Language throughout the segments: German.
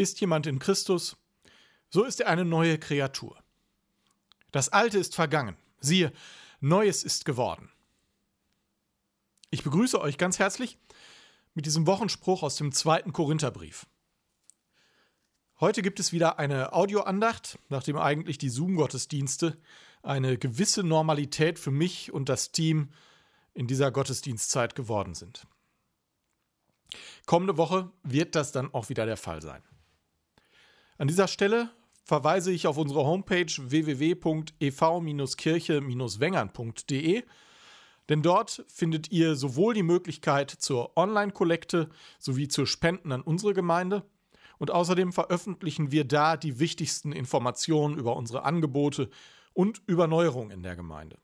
Ist jemand in Christus, so ist er eine neue Kreatur. Das Alte ist vergangen. Siehe, Neues ist geworden. Ich begrüße euch ganz herzlich mit diesem Wochenspruch aus dem zweiten Korintherbrief. Heute gibt es wieder eine Audioandacht, nachdem eigentlich die Zoom-Gottesdienste eine gewisse Normalität für mich und das Team in dieser Gottesdienstzeit geworden sind. Kommende Woche wird das dann auch wieder der Fall sein. An dieser Stelle verweise ich auf unsere Homepage www.ev-kirche-wengern.de, denn dort findet ihr sowohl die Möglichkeit zur Online-Kollekte sowie zur Spenden an unsere Gemeinde und außerdem veröffentlichen wir da die wichtigsten Informationen über unsere Angebote und über Neuerungen in der Gemeinde.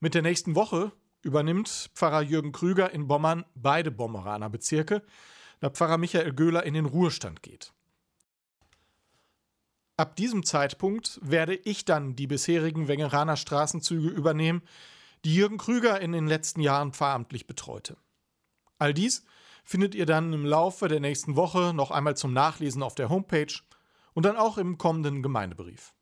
Mit der nächsten Woche übernimmt Pfarrer Jürgen Krüger in Bommern beide Bommeraner Bezirke, da Pfarrer Michael Göhler in den Ruhestand geht. Ab diesem Zeitpunkt werde ich dann die bisherigen Wengeraner Straßenzüge übernehmen, die Jürgen Krüger in den letzten Jahren pfarramtlich betreute. All dies findet ihr dann im Laufe der nächsten Woche noch einmal zum Nachlesen auf der Homepage und dann auch im kommenden Gemeindebrief.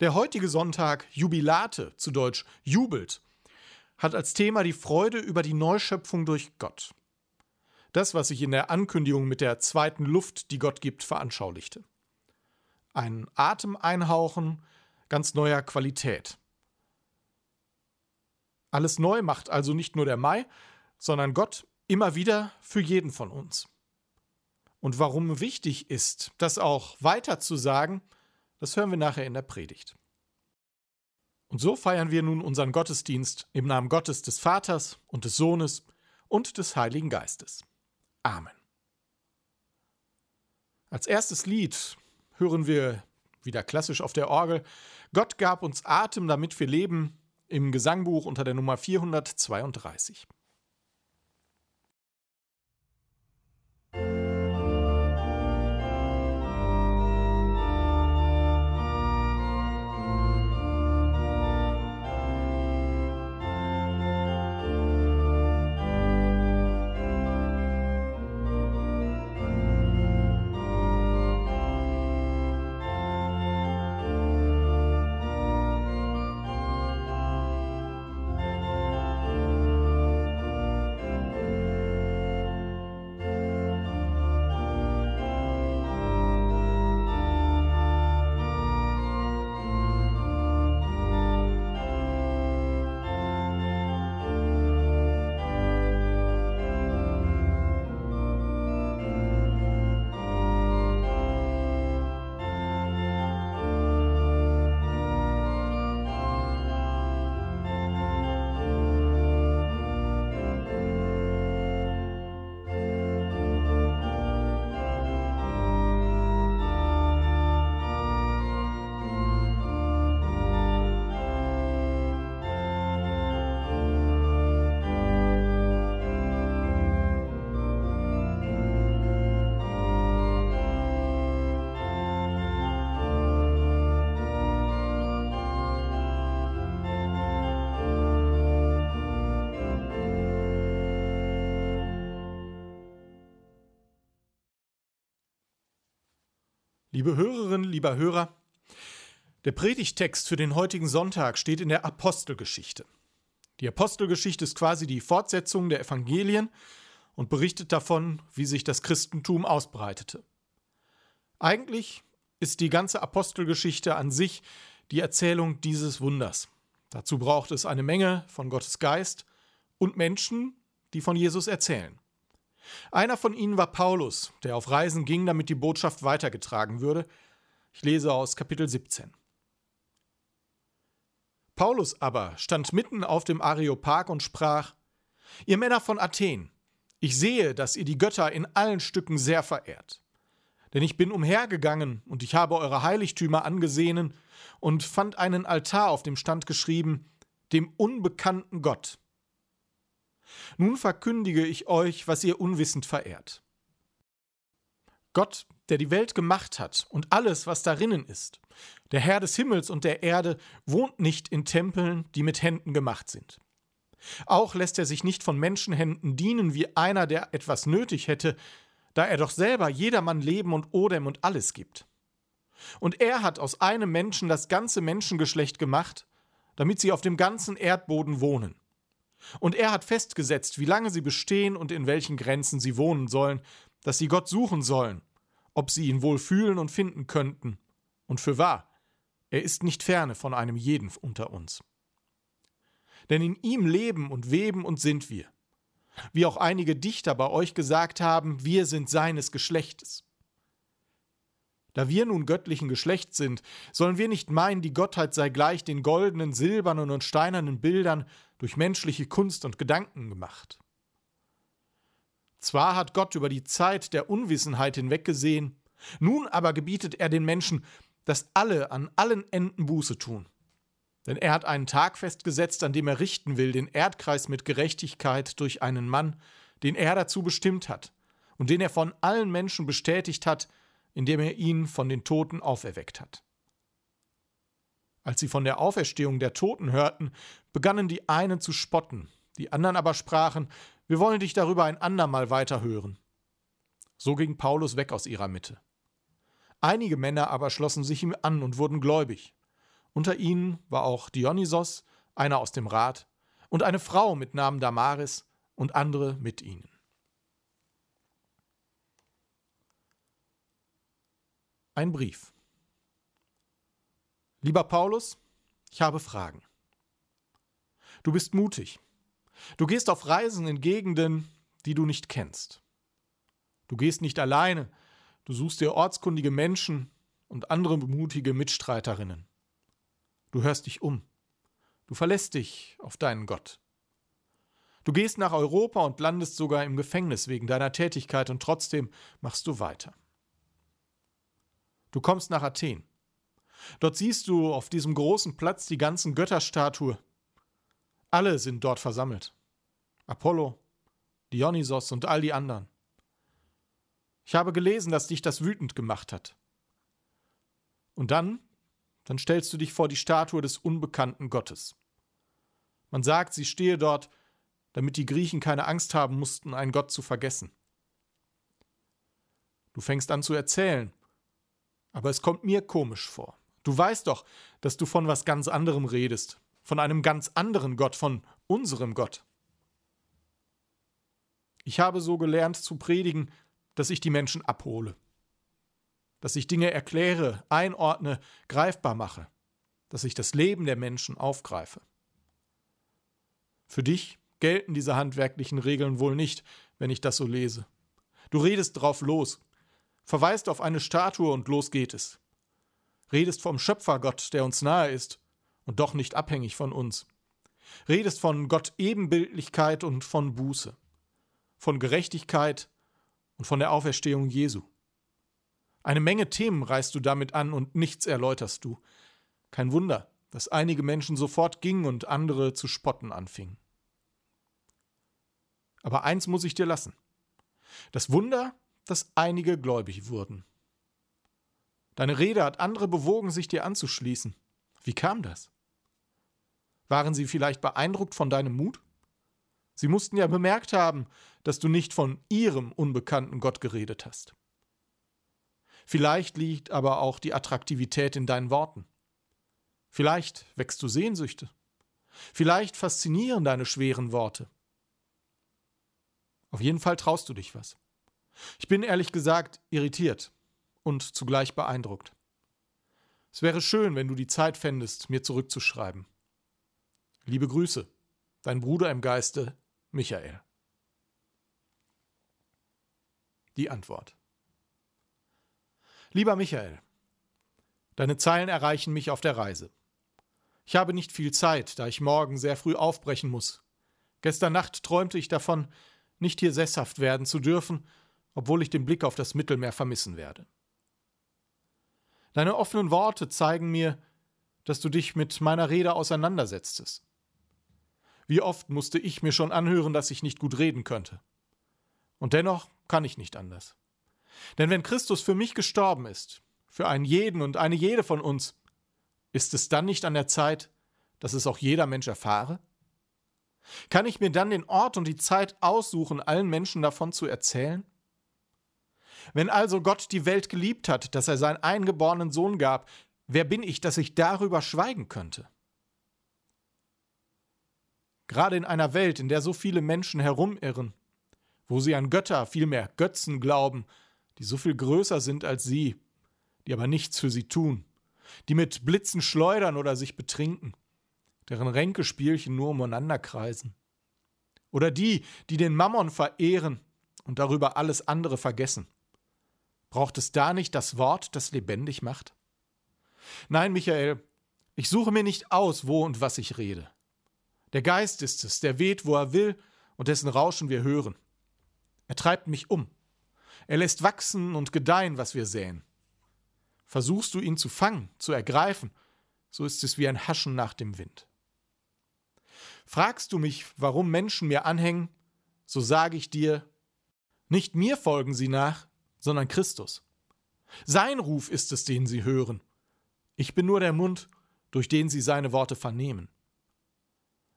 Der heutige Sonntag Jubilate, zu Deutsch jubelt, hat als Thema die Freude über die Neuschöpfung durch Gott. Das, was sich in der Ankündigung mit der zweiten Luft, die Gott gibt, veranschaulichte. Ein Atem einhauchen ganz neuer Qualität. Alles neu macht also nicht nur der Mai, sondern Gott immer wieder für jeden von uns. Und warum wichtig ist, das auch weiter zu sagen, das hören wir nachher in der Predigt. Und so feiern wir nun unseren Gottesdienst im Namen Gottes des Vaters und des Sohnes und des Heiligen Geistes. Amen. Als erstes Lied hören wir wieder klassisch auf der Orgel Gott gab uns Atem, damit wir leben im Gesangbuch unter der Nummer 432. Liebe Hörerinnen, lieber Hörer, der Predigtext für den heutigen Sonntag steht in der Apostelgeschichte. Die Apostelgeschichte ist quasi die Fortsetzung der Evangelien und berichtet davon, wie sich das Christentum ausbreitete. Eigentlich ist die ganze Apostelgeschichte an sich die Erzählung dieses Wunders. Dazu braucht es eine Menge von Gottes Geist und Menschen, die von Jesus erzählen. Einer von ihnen war Paulus, der auf Reisen ging, damit die Botschaft weitergetragen würde. Ich lese aus Kapitel 17. Paulus aber stand mitten auf dem Areopag und sprach: Ihr Männer von Athen, ich sehe, dass ihr die Götter in allen Stücken sehr verehrt. Denn ich bin umhergegangen und ich habe eure Heiligtümer angesehen und fand einen Altar, auf dem stand geschrieben: dem unbekannten Gott. Nun verkündige ich euch, was ihr unwissend verehrt. Gott, der die Welt gemacht hat und alles, was darinnen ist, der Herr des Himmels und der Erde, wohnt nicht in Tempeln, die mit Händen gemacht sind. Auch lässt er sich nicht von Menschenhänden dienen wie einer, der etwas nötig hätte, da er doch selber jedermann Leben und Odem und alles gibt. Und er hat aus einem Menschen das ganze Menschengeschlecht gemacht, damit sie auf dem ganzen Erdboden wohnen. Und er hat festgesetzt, wie lange sie bestehen und in welchen Grenzen sie wohnen sollen, dass sie Gott suchen sollen, ob sie ihn wohl fühlen und finden könnten. Und für wahr, er ist nicht ferne von einem jeden unter uns. Denn in ihm leben und weben und sind wir. Wie auch einige Dichter bei euch gesagt haben, wir sind seines Geschlechtes. Da wir nun göttlichen Geschlechts sind, sollen wir nicht meinen, die Gottheit sei gleich den goldenen, silbernen und steinernen Bildern durch menschliche Kunst und Gedanken gemacht. Zwar hat Gott über die Zeit der Unwissenheit hinweggesehen, nun aber gebietet er den Menschen, dass alle an allen Enden Buße tun. Denn er hat einen Tag festgesetzt, an dem er richten will, den Erdkreis mit Gerechtigkeit durch einen Mann, den er dazu bestimmt hat und den er von allen Menschen bestätigt hat, indem er ihn von den Toten auferweckt hat. Als sie von der Auferstehung der Toten hörten, begannen die einen zu spotten, die anderen aber sprachen, wir wollen dich darüber ein andermal weiterhören. So ging Paulus weg aus ihrer Mitte. Einige Männer aber schlossen sich ihm an und wurden gläubig. Unter ihnen war auch Dionysos, einer aus dem Rat, und eine Frau mit Namen Damaris und andere mit ihnen. Ein Brief. Lieber Paulus, ich habe Fragen. Du bist mutig. Du gehst auf Reisen in Gegenden, die du nicht kennst. Du gehst nicht alleine, du suchst dir ortskundige Menschen und andere mutige Mitstreiterinnen. Du hörst dich um. Du verlässt dich auf deinen Gott. Du gehst nach Europa und landest sogar im Gefängnis wegen deiner Tätigkeit und trotzdem machst du weiter. Du kommst nach Athen. Dort siehst du auf diesem großen Platz die ganzen Götterstatue. Alle sind dort versammelt. Apollo, Dionysos und all die anderen. Ich habe gelesen, dass dich das wütend gemacht hat. Und dann dann stellst du dich vor die Statue des unbekannten Gottes. Man sagt, sie stehe dort, damit die Griechen keine Angst haben mussten, einen Gott zu vergessen. Du fängst an zu erzählen, aber es kommt mir komisch vor. Du weißt doch, dass du von was ganz anderem redest, von einem ganz anderen Gott, von unserem Gott. Ich habe so gelernt zu predigen, dass ich die Menschen abhole dass ich Dinge erkläre, einordne, greifbar mache, dass ich das Leben der Menschen aufgreife. Für dich gelten diese handwerklichen Regeln wohl nicht, wenn ich das so lese. Du redest drauf los, verweist auf eine Statue und los geht es. Redest vom Schöpfergott, der uns nahe ist und doch nicht abhängig von uns. Redest von Gott Ebenbildlichkeit und von Buße, von Gerechtigkeit und von der Auferstehung Jesu. Eine Menge Themen reißt du damit an und nichts erläuterst du. Kein Wunder, dass einige Menschen sofort gingen und andere zu spotten anfingen. Aber eins muss ich dir lassen. Das Wunder, dass einige gläubig wurden. Deine Rede hat andere bewogen, sich dir anzuschließen. Wie kam das? Waren sie vielleicht beeindruckt von deinem Mut? Sie mussten ja bemerkt haben, dass du nicht von ihrem unbekannten Gott geredet hast. Vielleicht liegt aber auch die Attraktivität in deinen Worten. Vielleicht wächst du Sehnsüchte. Vielleicht faszinieren deine schweren Worte. Auf jeden Fall traust du dich was. Ich bin ehrlich gesagt irritiert und zugleich beeindruckt. Es wäre schön, wenn du die Zeit fändest, mir zurückzuschreiben. Liebe Grüße, dein Bruder im Geiste, Michael. Die Antwort. Lieber Michael, deine Zeilen erreichen mich auf der Reise. Ich habe nicht viel Zeit, da ich morgen sehr früh aufbrechen muss. Gestern Nacht träumte ich davon, nicht hier sesshaft werden zu dürfen, obwohl ich den Blick auf das Mittelmeer vermissen werde. Deine offenen Worte zeigen mir, dass du dich mit meiner Rede auseinandersetztest. Wie oft musste ich mir schon anhören, dass ich nicht gut reden könnte. Und dennoch kann ich nicht anders. Denn wenn Christus für mich gestorben ist, für einen jeden und eine jede von uns, ist es dann nicht an der Zeit, dass es auch jeder Mensch erfahre? Kann ich mir dann den Ort und die Zeit aussuchen, allen Menschen davon zu erzählen? Wenn also Gott die Welt geliebt hat, dass er seinen eingeborenen Sohn gab, wer bin ich, dass ich darüber schweigen könnte? Gerade in einer Welt, in der so viele Menschen herumirren, wo sie an Götter, vielmehr Götzen glauben, die so viel größer sind als sie, die aber nichts für sie tun, die mit Blitzen schleudern oder sich betrinken, deren Ränkespielchen nur umeinander kreisen. Oder die, die den Mammon verehren und darüber alles andere vergessen. Braucht es da nicht das Wort, das lebendig macht? Nein, Michael, ich suche mir nicht aus, wo und was ich rede. Der Geist ist es, der weht, wo er will und dessen Rauschen wir hören. Er treibt mich um. Er lässt wachsen und gedeihen, was wir säen. Versuchst du ihn zu fangen, zu ergreifen, so ist es wie ein Haschen nach dem Wind. Fragst du mich, warum Menschen mir anhängen, so sage ich dir, nicht mir folgen sie nach, sondern Christus. Sein Ruf ist es, den sie hören. Ich bin nur der Mund, durch den sie seine Worte vernehmen.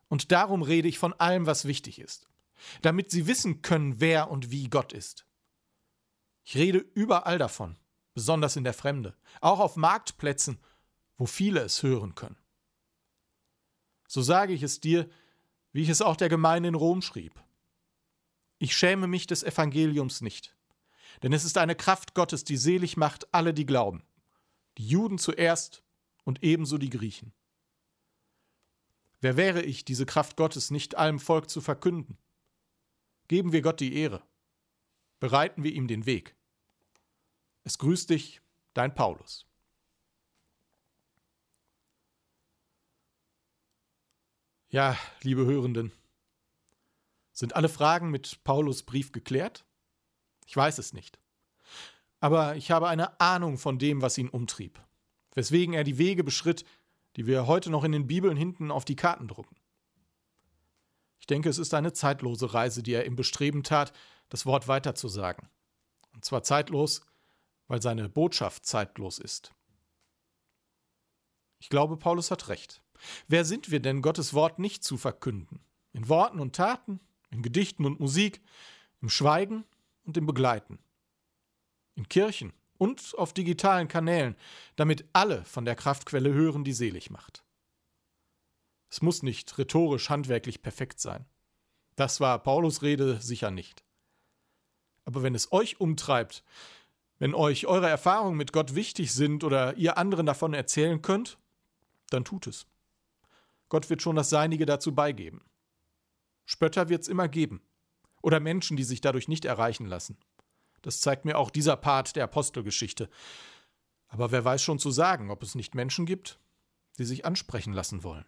Und darum rede ich von allem, was wichtig ist, damit sie wissen können, wer und wie Gott ist. Ich rede überall davon, besonders in der Fremde, auch auf Marktplätzen, wo viele es hören können. So sage ich es dir, wie ich es auch der Gemeinde in Rom schrieb. Ich schäme mich des Evangeliums nicht, denn es ist eine Kraft Gottes, die selig macht alle, die glauben, die Juden zuerst und ebenso die Griechen. Wer wäre ich, diese Kraft Gottes nicht allem Volk zu verkünden? Geben wir Gott die Ehre. Bereiten wir ihm den Weg. Es grüßt dich, dein Paulus. Ja, liebe Hörenden, sind alle Fragen mit Paulus Brief geklärt? Ich weiß es nicht. Aber ich habe eine Ahnung von dem, was ihn umtrieb, weswegen er die Wege beschritt, die wir heute noch in den Bibeln hinten auf die Karten drucken. Ich denke, es ist eine zeitlose Reise, die er im Bestreben tat, das Wort weiterzusagen. Und zwar zeitlos, weil seine Botschaft zeitlos ist. Ich glaube, Paulus hat recht. Wer sind wir denn, Gottes Wort nicht zu verkünden? In Worten und Taten, in Gedichten und Musik, im Schweigen und im Begleiten. In Kirchen und auf digitalen Kanälen, damit alle von der Kraftquelle hören, die selig macht. Es muss nicht rhetorisch handwerklich perfekt sein. Das war Paulus Rede sicher nicht. Aber wenn es euch umtreibt, wenn euch eure Erfahrungen mit Gott wichtig sind oder ihr anderen davon erzählen könnt, dann tut es. Gott wird schon das Seinige dazu beigeben. Spötter wird es immer geben. Oder Menschen, die sich dadurch nicht erreichen lassen. Das zeigt mir auch dieser Part der Apostelgeschichte. Aber wer weiß schon zu sagen, ob es nicht Menschen gibt, die sich ansprechen lassen wollen.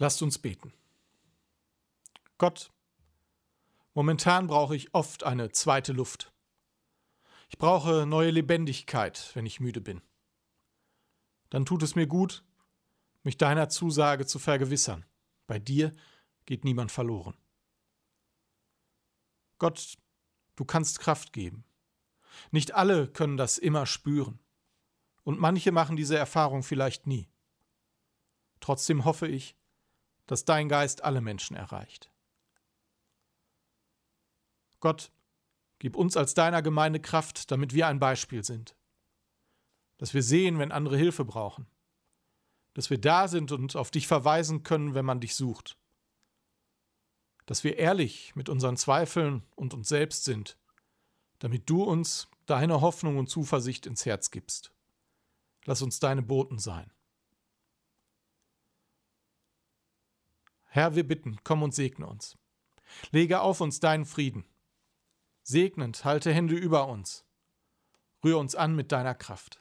Lasst uns beten. Gott, momentan brauche ich oft eine zweite Luft. Ich brauche neue Lebendigkeit, wenn ich müde bin. Dann tut es mir gut, mich deiner Zusage zu vergewissern. Bei dir geht niemand verloren. Gott, du kannst Kraft geben. Nicht alle können das immer spüren. Und manche machen diese Erfahrung vielleicht nie. Trotzdem hoffe ich, dass dein Geist alle Menschen erreicht. Gott, gib uns als deiner Gemeinde Kraft, damit wir ein Beispiel sind. Dass wir sehen, wenn andere Hilfe brauchen. Dass wir da sind und auf dich verweisen können, wenn man dich sucht. Dass wir ehrlich mit unseren Zweifeln und uns selbst sind, damit du uns deine Hoffnung und Zuversicht ins Herz gibst. Lass uns deine Boten sein. Herr, wir bitten, komm und segne uns. Lege auf uns deinen Frieden. Segnend halte Hände über uns. Rühr uns an mit deiner Kraft.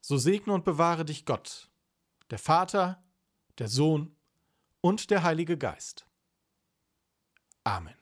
So segne und bewahre dich Gott, der Vater, der Sohn und der Heilige Geist. Amen.